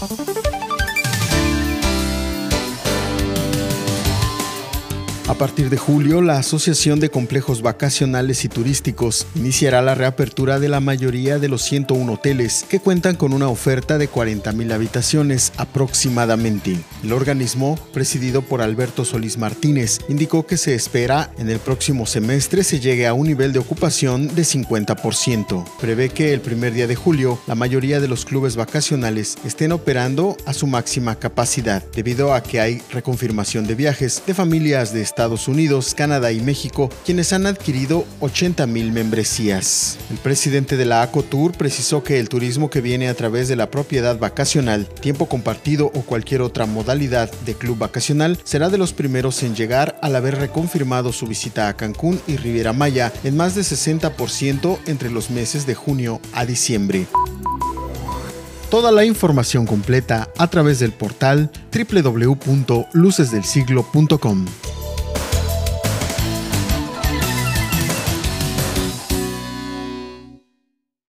フフフ。A partir de julio, la Asociación de Complejos Vacacionales y Turísticos iniciará la reapertura de la mayoría de los 101 hoteles que cuentan con una oferta de 40.000 habitaciones aproximadamente. El organismo, presidido por Alberto Solís Martínez, indicó que se espera en el próximo semestre se llegue a un nivel de ocupación de 50%. Prevé que el primer día de julio la mayoría de los clubes vacacionales estén operando a su máxima capacidad, debido a que hay reconfirmación de viajes de familias de Estados Estados Unidos, Canadá y México, quienes han adquirido 80 mil membresías. El presidente de la ACOTUR precisó que el turismo que viene a través de la propiedad vacacional, tiempo compartido o cualquier otra modalidad de club vacacional será de los primeros en llegar al haber reconfirmado su visita a Cancún y Riviera Maya en más de 60% entre los meses de junio a diciembre. Toda la información completa a través del portal www.lucesdelsiglo.com.